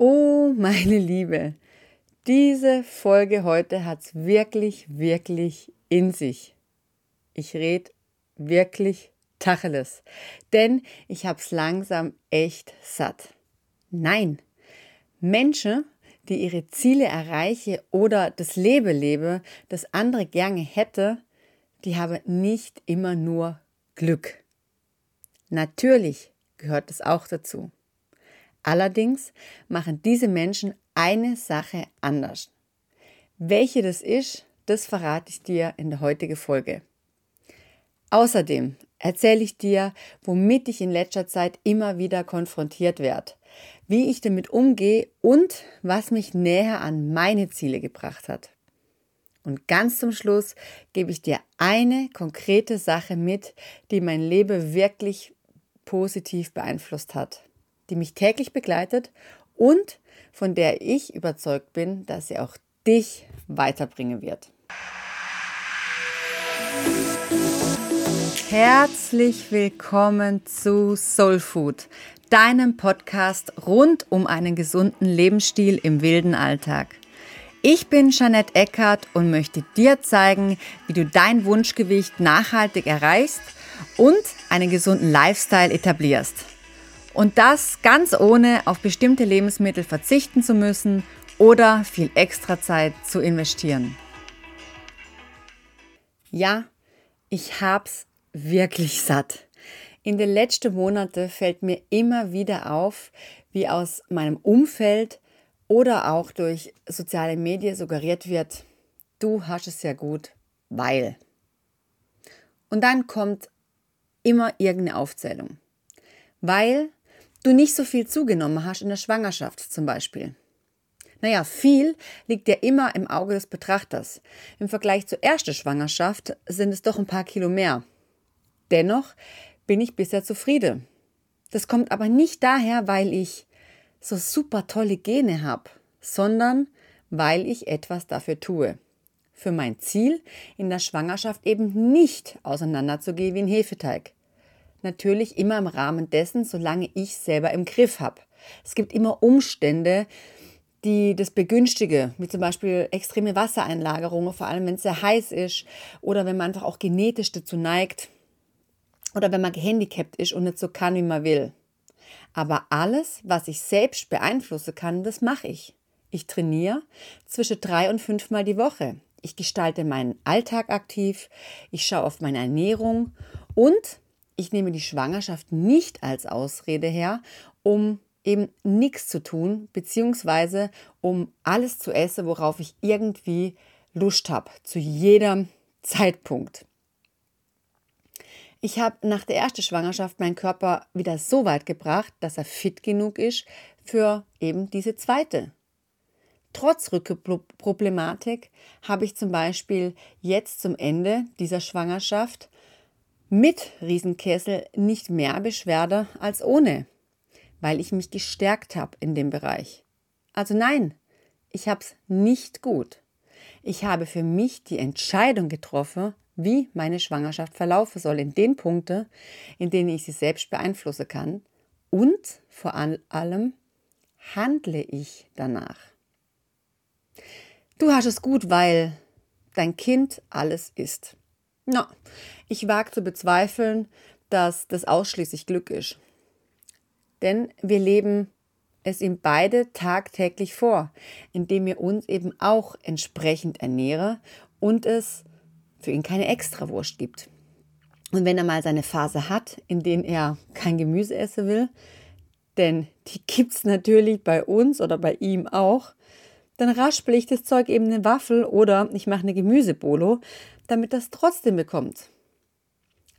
Oh, meine Liebe, diese Folge heute hat's wirklich, wirklich in sich. Ich red wirklich Tacheles, denn ich hab's langsam echt satt. Nein, Menschen, die ihre Ziele erreiche oder das Leben lebe, das andere gerne hätte, die haben nicht immer nur Glück. Natürlich gehört es auch dazu. Allerdings machen diese Menschen eine Sache anders. Welche das ist, das verrate ich dir in der heutigen Folge. Außerdem erzähle ich dir, womit ich in letzter Zeit immer wieder konfrontiert werde, wie ich damit umgehe und was mich näher an meine Ziele gebracht hat. Und ganz zum Schluss gebe ich dir eine konkrete Sache mit, die mein Leben wirklich positiv beeinflusst hat, die mich täglich begleitet und von der ich überzeugt bin, dass sie auch dich weiterbringen wird. Herzlich willkommen zu Soul Food, deinem Podcast rund um einen gesunden Lebensstil im wilden Alltag. Ich bin Jeanette Eckert und möchte dir zeigen, wie du dein Wunschgewicht nachhaltig erreichst und einen gesunden Lifestyle etablierst. Und das ganz ohne auf bestimmte Lebensmittel verzichten zu müssen oder viel extra Zeit zu investieren. Ja, ich hab's wirklich satt. In den letzten Monaten fällt mir immer wieder auf, wie aus meinem Umfeld oder auch durch soziale Medien suggeriert wird, du hast es ja gut, weil. Und dann kommt immer irgendeine Aufzählung. Weil du nicht so viel zugenommen hast in der Schwangerschaft zum Beispiel. Naja, viel liegt ja immer im Auge des Betrachters. Im Vergleich zur ersten Schwangerschaft sind es doch ein paar Kilo mehr. Dennoch bin ich bisher zufrieden. Das kommt aber nicht daher, weil ich so super tolle Gene habe, sondern weil ich etwas dafür tue. Für mein Ziel, in der Schwangerschaft eben nicht auseinanderzugehen wie ein Hefeteig. Natürlich immer im Rahmen dessen, solange ich selber im Griff habe. Es gibt immer Umstände, die das begünstigen, wie zum Beispiel extreme Wassereinlagerungen, vor allem wenn es sehr heiß ist oder wenn man einfach auch genetisch dazu neigt oder wenn man gehandicapt ist und nicht so kann, wie man will. Aber alles, was ich selbst beeinflussen kann, das mache ich. Ich trainiere zwischen drei und fünfmal die Woche. Ich gestalte meinen Alltag aktiv, ich schaue auf meine Ernährung und ich nehme die Schwangerschaft nicht als Ausrede her, um eben nichts zu tun, beziehungsweise um alles zu essen, worauf ich irgendwie Lust habe, zu jedem Zeitpunkt. Ich habe nach der ersten Schwangerschaft meinen Körper wieder so weit gebracht, dass er fit genug ist für eben diese zweite. Trotz Rückenproblematik habe ich zum Beispiel jetzt zum Ende dieser Schwangerschaft mit Riesenkessel nicht mehr Beschwerde als ohne, weil ich mich gestärkt habe in dem Bereich. Also nein, ich habe es nicht gut. Ich habe für mich die Entscheidung getroffen, wie meine Schwangerschaft verlaufen soll in den Punkten, in denen ich sie selbst beeinflussen kann und vor allem handle ich danach. Du hast es gut, weil dein Kind alles ist. Na, ich wage zu bezweifeln, dass das ausschließlich Glück ist. Denn wir leben es ihm beide tagtäglich vor, indem wir uns eben auch entsprechend ernähren und es für ihn keine Extrawurst gibt. Und wenn er mal seine Phase hat, in denen er kein Gemüse essen will, denn die gibt es natürlich bei uns oder bei ihm auch, dann raspel ich das Zeug eben eine Waffel oder ich mache eine Gemüsebolo, damit das trotzdem bekommt.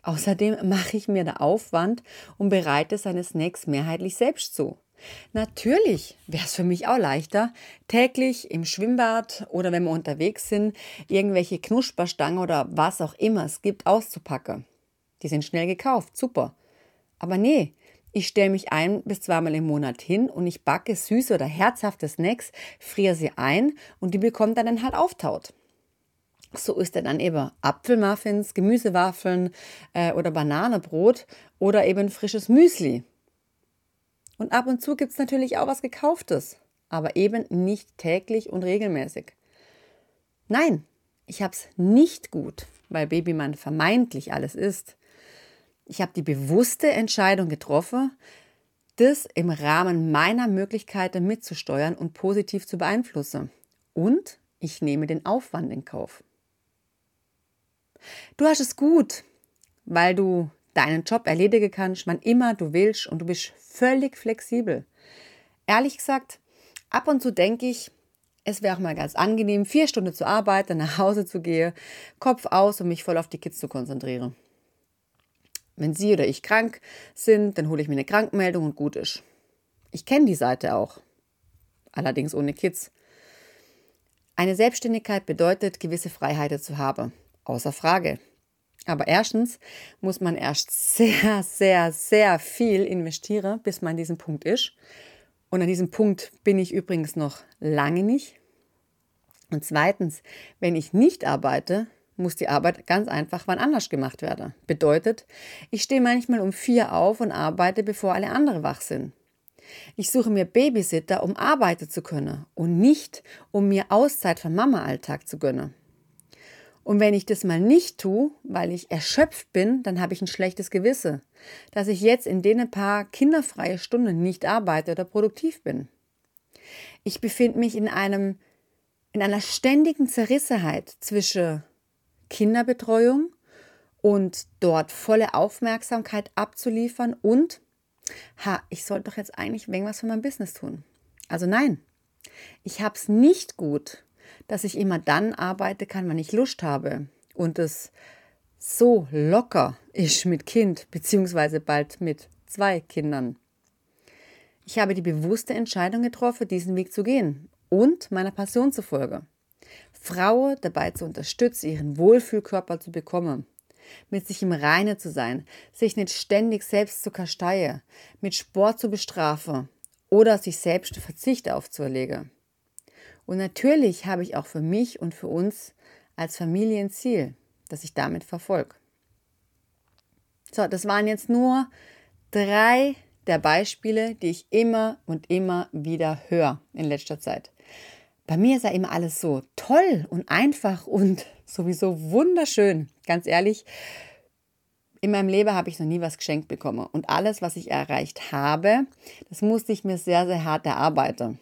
Außerdem mache ich mir der Aufwand und bereite seine Snacks mehrheitlich selbst zu. Natürlich wäre es für mich auch leichter, täglich im Schwimmbad oder wenn wir unterwegs sind, irgendwelche Knusperstangen oder was auch immer es gibt, auszupacken. Die sind schnell gekauft, super. Aber nee, ich stelle mich ein bis zweimal im Monat hin und ich backe süße oder herzhafte Snacks, friere sie ein und die bekommt dann, dann halt auftaut. So ist er dann eben Apfelmuffins, Gemüsewaffeln äh, oder Bananenbrot oder eben frisches Müsli. Und ab und zu gibt es natürlich auch was Gekauftes. aber eben nicht täglich und regelmäßig. Nein, ich habe es nicht gut, weil Babymann vermeintlich alles ist. Ich habe die bewusste Entscheidung getroffen, das im Rahmen meiner Möglichkeiten mitzusteuern und positiv zu beeinflussen. Und ich nehme den Aufwand in Kauf. Du hast es gut, weil du deinen Job erledigen kannst, wann immer du willst und du bist völlig flexibel. Ehrlich gesagt, ab und zu denke ich, es wäre auch mal ganz angenehm, vier Stunden zu arbeiten, nach Hause zu gehen, Kopf aus und mich voll auf die Kids zu konzentrieren. Wenn sie oder ich krank sind, dann hole ich mir eine Krankmeldung und gut ist. Ich kenne die Seite auch. Allerdings ohne Kids. Eine Selbstständigkeit bedeutet, gewisse Freiheiten zu haben. Außer Frage. Aber erstens muss man erst sehr, sehr, sehr viel investieren, bis man an diesem Punkt ist. Und an diesem Punkt bin ich übrigens noch lange nicht. Und zweitens, wenn ich nicht arbeite, muss die Arbeit ganz einfach wann anders gemacht werden. Bedeutet, ich stehe manchmal um vier auf und arbeite, bevor alle anderen wach sind. Ich suche mir Babysitter, um arbeiten zu können und nicht, um mir Auszeit vom Mama-Alltag zu gönnen. Und wenn ich das mal nicht tue, weil ich erschöpft bin, dann habe ich ein schlechtes Gewissen, dass ich jetzt in den paar kinderfreie Stunden nicht arbeite oder produktiv bin. Ich befinde mich in einem in einer ständigen Zerrissenheit zwischen Kinderbetreuung und dort volle Aufmerksamkeit abzuliefern und ha, ich sollte doch jetzt eigentlich irgendwas für mein Business tun. Also nein, ich habe es nicht gut, dass ich immer dann arbeiten kann, wenn ich Lust habe und es so locker ist mit Kind, beziehungsweise bald mit zwei Kindern. Ich habe die bewusste Entscheidung getroffen, diesen Weg zu gehen und meiner Passion zu folgen. Frauen dabei zu unterstützen, ihren Wohlfühlkörper zu bekommen, mit sich im Reine zu sein, sich nicht ständig selbst zu kasteien, mit Sport zu bestrafen oder sich selbst Verzicht aufzuerlegen. Und natürlich habe ich auch für mich und für uns als Familie ein Ziel, das ich damit verfolge. So, das waren jetzt nur drei der Beispiele, die ich immer und immer wieder höre in letzter Zeit. Bei mir ja immer alles so toll und einfach und sowieso wunderschön. Ganz ehrlich, in meinem Leben habe ich noch nie was geschenkt bekommen. Und alles, was ich erreicht habe, das musste ich mir sehr, sehr hart erarbeiten.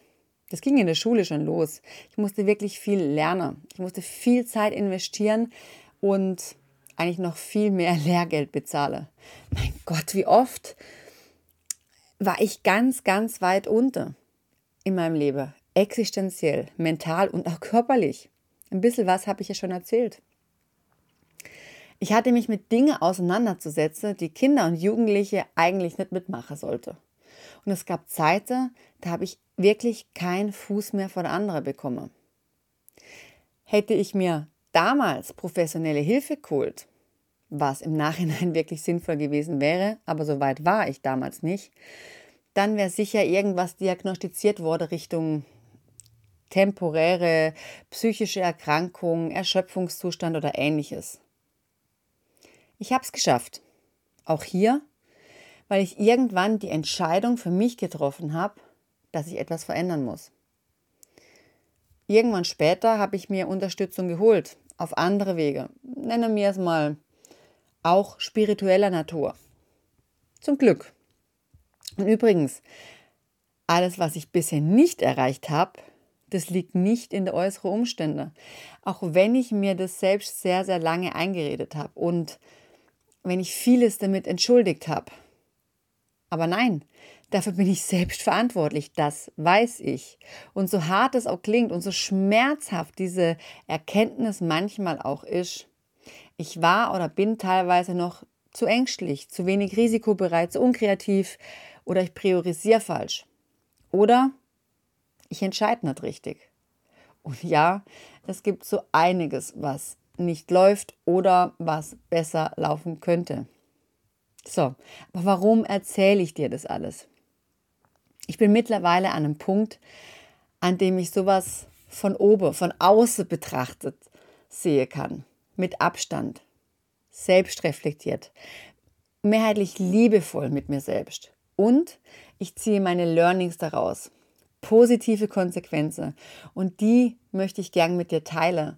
Das ging in der Schule schon los. Ich musste wirklich viel lernen. Ich musste viel Zeit investieren und eigentlich noch viel mehr Lehrgeld bezahlen. Mein Gott, wie oft war ich ganz, ganz weit unter in meinem Leben existenziell, mental und auch körperlich. Ein bisschen was habe ich ja schon erzählt. Ich hatte mich mit Dingen auseinanderzusetzen, die Kinder und Jugendliche eigentlich nicht mitmachen sollte. Und es gab Zeiten, da habe ich wirklich keinen Fuß mehr vor der andere bekommen. Hätte ich mir damals professionelle Hilfe geholt, was im Nachhinein wirklich sinnvoll gewesen wäre, aber so weit war ich damals nicht, dann wäre sicher irgendwas diagnostiziert worden Richtung temporäre psychische Erkrankung, Erschöpfungszustand oder ähnliches. Ich habe es geschafft. Auch hier, weil ich irgendwann die Entscheidung für mich getroffen habe, dass ich etwas verändern muss. Irgendwann später habe ich mir Unterstützung geholt, auf andere Wege. Nenne mir es mal auch spiritueller Natur. Zum Glück. Und übrigens, alles, was ich bisher nicht erreicht habe, das liegt nicht in der äußeren Umstände. Auch wenn ich mir das selbst sehr, sehr lange eingeredet habe und wenn ich vieles damit entschuldigt habe. Aber nein, dafür bin ich selbst verantwortlich, das weiß ich. Und so hart es auch klingt und so schmerzhaft diese Erkenntnis manchmal auch ist, ich war oder bin teilweise noch zu ängstlich, zu wenig risikobereit, zu unkreativ oder ich priorisiere falsch. Oder ich entscheide nicht richtig. Und ja, es gibt so einiges, was nicht läuft oder was besser laufen könnte. So, aber warum erzähle ich dir das alles? Ich bin mittlerweile an einem Punkt, an dem ich sowas von oben, von außen betrachtet sehe kann. Mit Abstand, selbst reflektiert, mehrheitlich liebevoll mit mir selbst. Und ich ziehe meine Learnings daraus positive Konsequenzen. Und die möchte ich gern mit dir teilen.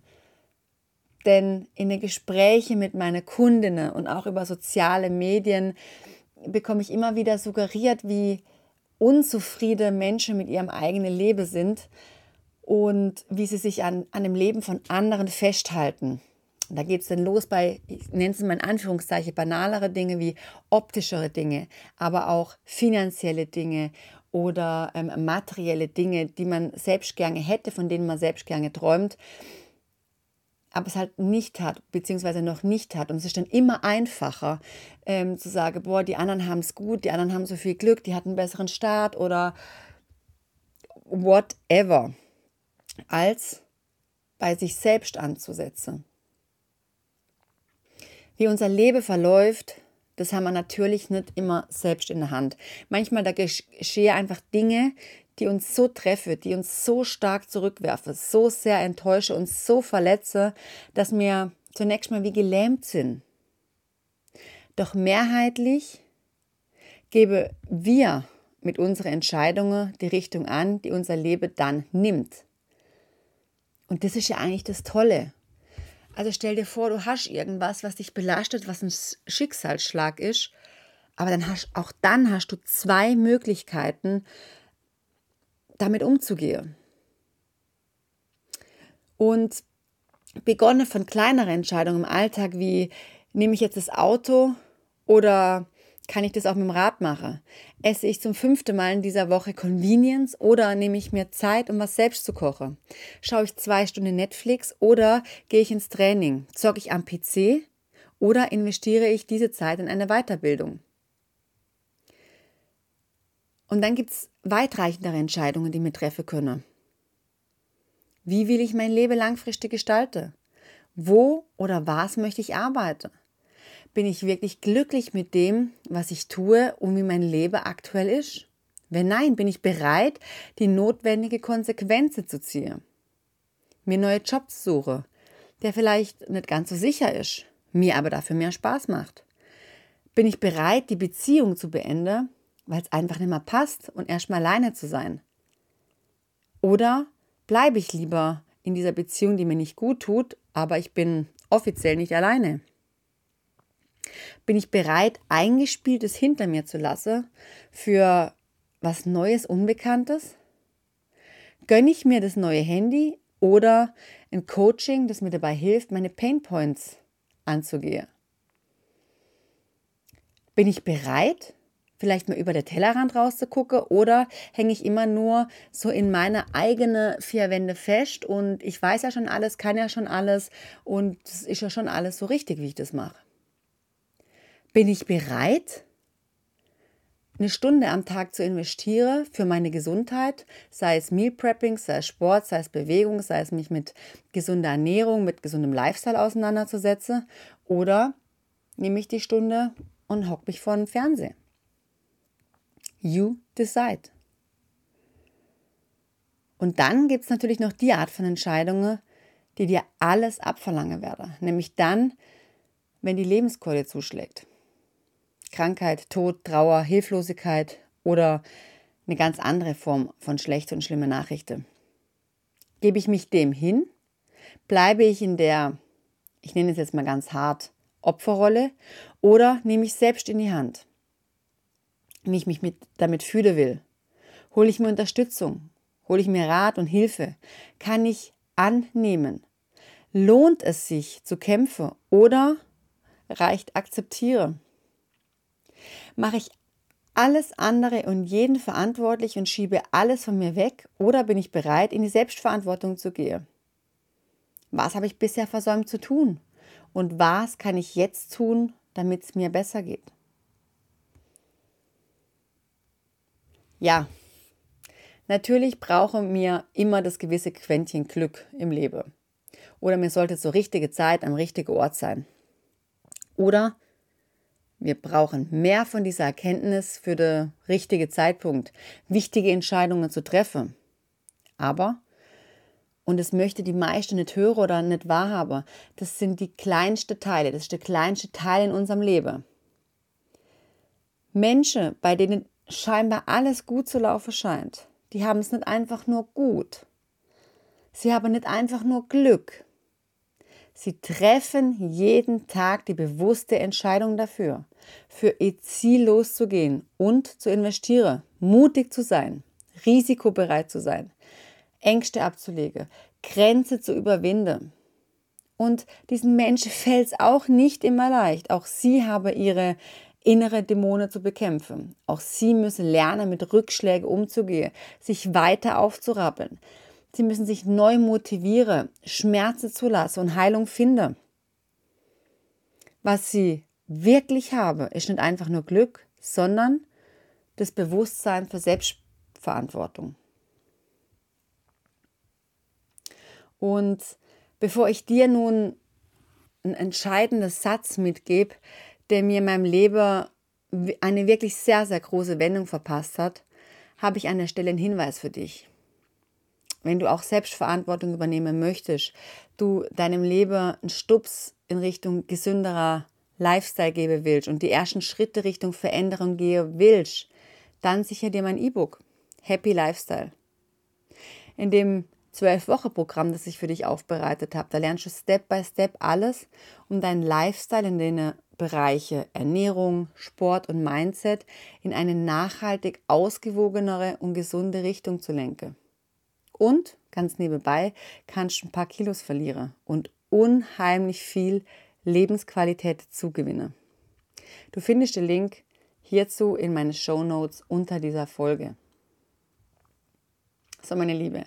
Denn in den Gesprächen mit meinen Kundinnen und auch über soziale Medien bekomme ich immer wieder suggeriert, wie unzufriedene Menschen mit ihrem eigenen Leben sind und wie sie sich an, an dem Leben von anderen festhalten. Da geht es dann los bei, ich nenne es mal in Anführungszeichen, banalere Dinge wie optischere Dinge, aber auch finanzielle Dinge oder ähm, materielle Dinge, die man selbst gerne hätte, von denen man selbst gerne träumt, aber es halt nicht hat, beziehungsweise noch nicht hat. Und es ist dann immer einfacher ähm, zu sagen, boah, die anderen haben es gut, die anderen haben so viel Glück, die hatten einen besseren Start oder whatever, als bei sich selbst anzusetzen. Wie unser Leben verläuft, das haben wir natürlich nicht immer selbst in der Hand. Manchmal da geschehen einfach Dinge, die uns so treffen, die uns so stark zurückwerfen, so sehr enttäuschen, uns so verletzen, dass wir zunächst mal wie gelähmt sind. Doch mehrheitlich geben wir mit unseren Entscheidungen die Richtung an, die unser Leben dann nimmt. Und das ist ja eigentlich das Tolle. Also stell dir vor, du hast irgendwas, was dich belastet, was ein Schicksalsschlag ist, aber dann hast, auch dann hast du zwei Möglichkeiten, damit umzugehen. Und begonnen von kleineren Entscheidungen im Alltag, wie nehme ich jetzt das Auto oder kann ich das auch mit dem Rad machen? Esse ich zum fünften Mal in dieser Woche Convenience oder nehme ich mir Zeit, um was selbst zu kochen? Schaue ich zwei Stunden Netflix oder gehe ich ins Training? Zocke ich am PC oder investiere ich diese Zeit in eine Weiterbildung? Und dann gibt es weitreichendere Entscheidungen, die mir treffen können. Wie will ich mein Leben langfristig gestalten? Wo oder was möchte ich arbeiten? Bin ich wirklich glücklich mit dem, was ich tue und wie mein Leben aktuell ist? Wenn nein, bin ich bereit, die notwendige Konsequenzen zu ziehen. Mir neue Jobs suche, der vielleicht nicht ganz so sicher ist, mir aber dafür mehr Spaß macht. Bin ich bereit, die Beziehung zu beenden, weil es einfach nicht mehr passt und erstmal alleine zu sein? Oder bleibe ich lieber in dieser Beziehung, die mir nicht gut tut, aber ich bin offiziell nicht alleine? Bin ich bereit, eingespieltes hinter mir zu lassen für was Neues, Unbekanntes? Gönne ich mir das neue Handy oder ein Coaching, das mir dabei hilft, meine Painpoints anzugehen? Bin ich bereit, vielleicht mal über der Tellerrand rauszugucken oder hänge ich immer nur so in meine eigene vier Wände fest und ich weiß ja schon alles, kann ja schon alles und es ist ja schon alles so richtig, wie ich das mache. Bin ich bereit, eine Stunde am Tag zu investieren für meine Gesundheit, sei es Meal Prepping, sei es Sport, sei es Bewegung, sei es mich mit gesunder Ernährung, mit gesundem Lifestyle auseinanderzusetzen, oder nehme ich die Stunde und hock mich vor den Fernseher. You decide. Und dann gibt es natürlich noch die Art von Entscheidungen, die dir alles abverlangen werden, nämlich dann, wenn die Lebenskeule zuschlägt. Krankheit, Tod, Trauer, Hilflosigkeit oder eine ganz andere Form von schlechter und schlimmer Nachrichten. Gebe ich mich dem hin? Bleibe ich in der, ich nenne es jetzt mal ganz hart, Opferrolle oder nehme ich selbst in die Hand? Wie ich mich mit, damit fühlen will. Hole ich mir Unterstützung? Hole ich mir Rat und Hilfe? Kann ich annehmen? Lohnt es sich zu kämpfen oder reicht akzeptiere? Mache ich alles andere und jeden verantwortlich und schiebe alles von mir weg oder bin ich bereit, in die Selbstverantwortung zu gehen? Was habe ich bisher versäumt zu tun? Und was kann ich jetzt tun, damit es mir besser geht? Ja, natürlich brauche mir immer das gewisse Quäntchen Glück im Leben. Oder mir sollte zur richtigen Zeit am richtigen Ort sein. Oder wir brauchen mehr von dieser Erkenntnis für den richtigen Zeitpunkt, wichtige Entscheidungen zu treffen. Aber, und das möchte die meisten nicht hören oder nicht wahrhaben, das sind die kleinsten Teile, das ist der kleinste Teil in unserem Leben. Menschen, bei denen scheinbar alles gut zu laufen scheint, die haben es nicht einfach nur gut. Sie haben nicht einfach nur Glück. Sie treffen jeden Tag die bewusste Entscheidung dafür, für ihr Ziel loszugehen und zu investieren, mutig zu sein, risikobereit zu sein, Ängste abzulegen, Grenze zu überwinden. Und diesen Menschen fällt es auch nicht immer leicht. Auch sie haben ihre innere Dämonen zu bekämpfen. Auch sie müssen lernen, mit Rückschlägen umzugehen, sich weiter aufzurappeln. Sie müssen sich neu motivieren, Schmerzen zulassen und Heilung finden. Was sie wirklich haben, ist nicht einfach nur Glück, sondern das Bewusstsein für Selbstverantwortung. Und bevor ich dir nun einen entscheidenden Satz mitgebe, der mir in meinem Leben eine wirklich sehr, sehr große Wendung verpasst hat, habe ich an der Stelle einen Hinweis für dich wenn du auch Selbstverantwortung übernehmen möchtest, du deinem Leben einen Stups in Richtung gesünderer Lifestyle geben willst und die ersten Schritte Richtung Veränderung gehen willst, dann sicher dir mein E-Book Happy Lifestyle. In dem 12-Woche-Programm, das ich für dich aufbereitet habe, da lernst du Step by Step alles, um deinen Lifestyle in den Bereiche Ernährung, Sport und Mindset in eine nachhaltig ausgewogenere und gesunde Richtung zu lenken. Und ganz nebenbei kannst du ein paar Kilos verlieren und unheimlich viel Lebensqualität zugewinnen. Du findest den Link hierzu in meine Show Notes unter dieser Folge. So, meine Liebe.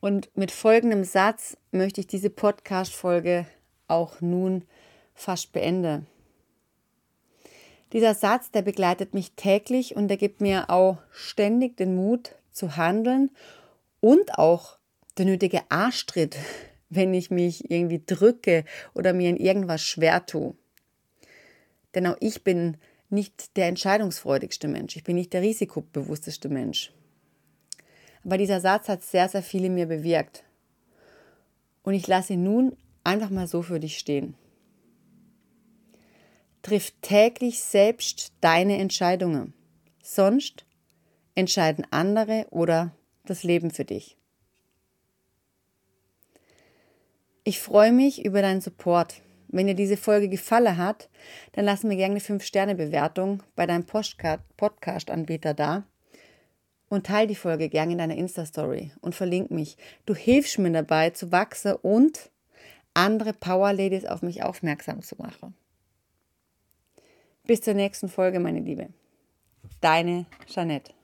Und mit folgendem Satz möchte ich diese Podcast-Folge auch nun fast beenden. Dieser Satz, der begleitet mich täglich und der gibt mir auch ständig den Mut zu handeln und auch der nötige Arschtritt, wenn ich mich irgendwie drücke oder mir in irgendwas schwer tue. Denn auch ich bin nicht der entscheidungsfreudigste Mensch, ich bin nicht der risikobewussteste Mensch. Aber dieser Satz hat sehr, sehr viel in mir bewirkt. Und ich lasse ihn nun einfach mal so für dich stehen. Triff täglich selbst deine Entscheidungen. Sonst entscheiden andere oder das Leben für dich. Ich freue mich über deinen Support. Wenn dir diese Folge gefallen hat, dann lass mir gerne eine 5-Sterne-Bewertung bei deinem Podcast-Anbieter da und teile die Folge gerne in deiner Insta-Story und verlink mich. Du hilfst mir dabei zu wachsen und andere Power Ladies auf mich aufmerksam zu machen. Bis zur nächsten Folge, meine Liebe. Deine Jeanette.